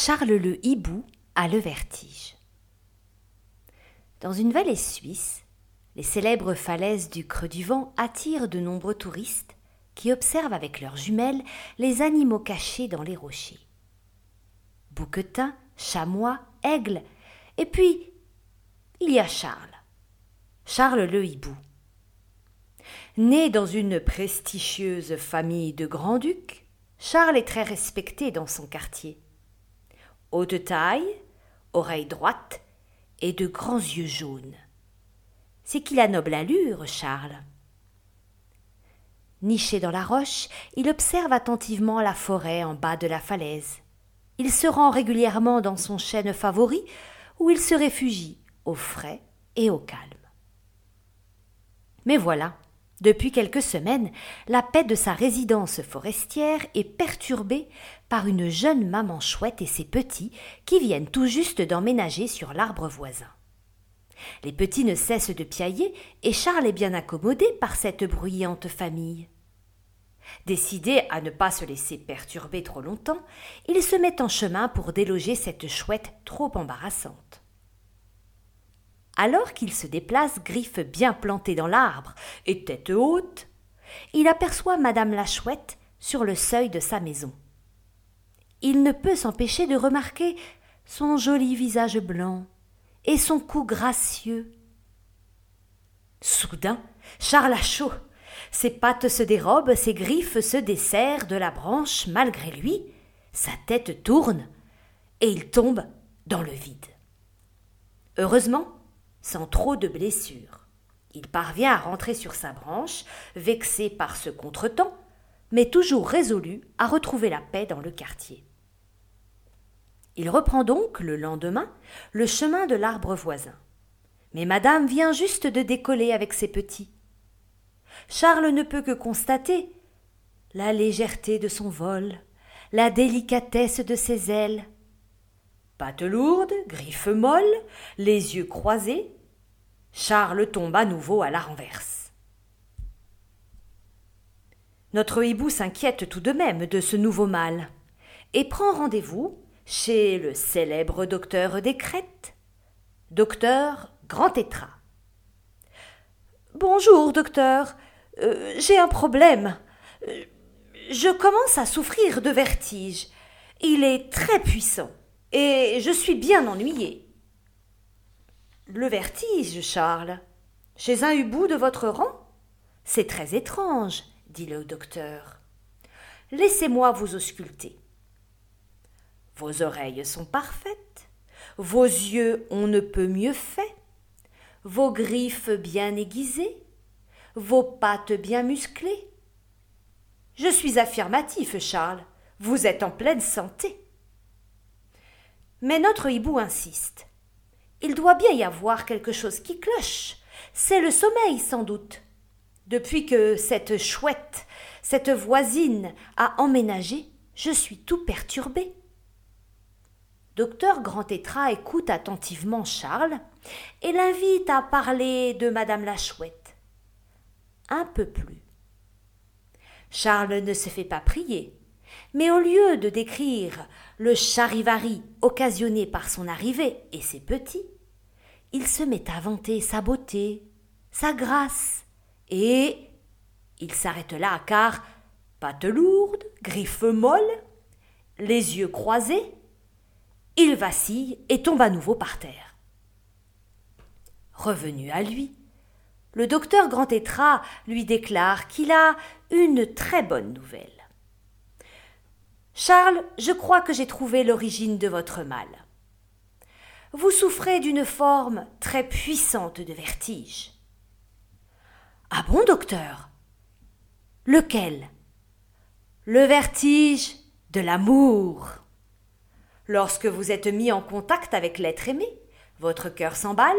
Charles le hibou a le vertige. Dans une vallée suisse, les célèbres falaises du Creux du Vent attirent de nombreux touristes qui observent avec leurs jumelles les animaux cachés dans les rochers. Bouquetins, chamois, aigles, et puis il y a Charles. Charles le hibou. Né dans une prestigieuse famille de grands-ducs, Charles est très respecté dans son quartier. Haute taille, oreilles droites et de grands yeux jaunes. C'est qu'il a noble allure, Charles. Niché dans la roche, il observe attentivement la forêt en bas de la falaise. Il se rend régulièrement dans son chêne favori, où il se réfugie au frais et au calme. Mais voilà, depuis quelques semaines, la paix de sa résidence forestière est perturbée par une jeune maman chouette et ses petits qui viennent tout juste d'emménager sur l'arbre voisin. Les petits ne cessent de piailler et Charles est bien accommodé par cette bruyante famille. Décidé à ne pas se laisser perturber trop longtemps, il se met en chemin pour déloger cette chouette trop embarrassante. Alors qu'il se déplace, griffes bien plantées dans l'arbre et tête haute, il aperçoit Madame la Chouette sur le seuil de sa maison. Il ne peut s'empêcher de remarquer son joli visage blanc et son cou gracieux. Soudain, Charles a chaud. Ses pattes se dérobent, ses griffes se desserrent de la branche malgré lui, sa tête tourne, et il tombe dans le vide. Heureusement, sans trop de blessures. Il parvient à rentrer sur sa branche, vexé par ce contretemps, mais toujours résolu à retrouver la paix dans le quartier. Il reprend donc le lendemain le chemin de l'arbre voisin. Mais madame vient juste de décoller avec ses petits. Charles ne peut que constater la légèreté de son vol, la délicatesse de ses ailes. Pattes lourdes, griffes molles, les yeux croisés, Charles tombe à nouveau à la renverse. Notre hibou s'inquiète tout de même de ce nouveau mal et prend rendez-vous chez le célèbre docteur des Crêtes, docteur Grand Tétra. Bonjour, docteur. Euh, j'ai un problème. Euh, je commence à souffrir de vertige. Il est très puissant et je suis bien ennuyé. Le vertige, Charles. Chez un hibou de votre rang? C'est très étrange, dit le docteur. Laissez-moi vous ausculter. Vos oreilles sont parfaites, vos yeux on ne peut mieux faits, vos griffes bien aiguisées, vos pattes bien musclées. Je suis affirmatif, Charles, vous êtes en pleine santé. Mais notre hibou insiste. Il doit bien y avoir quelque chose qui cloche. C'est le sommeil, sans doute. Depuis que cette chouette, cette voisine a emménagé, je suis tout perturbé. Docteur Grand-Tétra écoute attentivement Charles et l'invite à parler de Madame la Chouette. Un peu plus. Charles ne se fait pas prier, mais au lieu de décrire le charivari occasionné par son arrivée et ses petits, il se met à vanter sa beauté, sa grâce, et il s'arrête là car, pattes lourdes, griffes molles, les yeux croisés, il vacille et tombe à nouveau par terre. Revenu à lui, le docteur Grand Étra lui déclare qu'il a une très bonne nouvelle. Charles, je crois que j'ai trouvé l'origine de votre mal. Vous souffrez d'une forme très puissante de vertige. Ah bon, docteur? Lequel? Le vertige de l'amour. Lorsque vous êtes mis en contact avec l'être aimé, votre cœur s'emballe,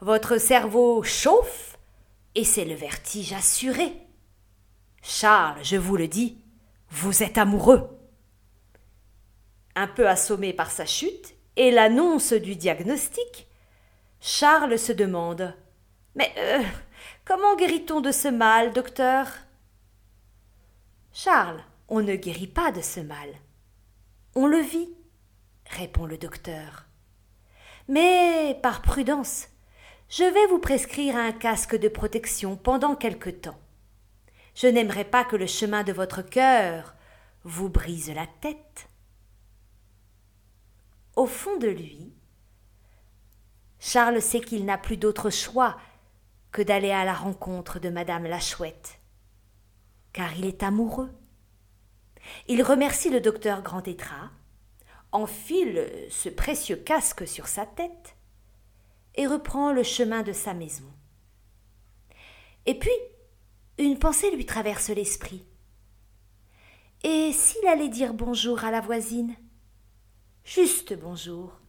votre cerveau chauffe, et c'est le vertige assuré. Charles, je vous le dis, vous êtes amoureux. Un peu assommé par sa chute et l'annonce du diagnostic, Charles se demande Mais euh, comment guérit-on de ce mal, docteur? Charles, on ne guérit pas de ce mal. On le vit répond le docteur. Mais par prudence, je vais vous prescrire un casque de protection pendant quelque temps. Je n'aimerais pas que le chemin de votre cœur vous brise la tête. Au fond de lui, Charles sait qu'il n'a plus d'autre choix que d'aller à la rencontre de Madame la Chouette, car il est amoureux. Il remercie le docteur Grand Étras, enfile ce précieux casque sur sa tête et reprend le chemin de sa maison. Et puis, une pensée lui traverse l'esprit. Et s'il allait dire bonjour à la voisine? Juste bonjour.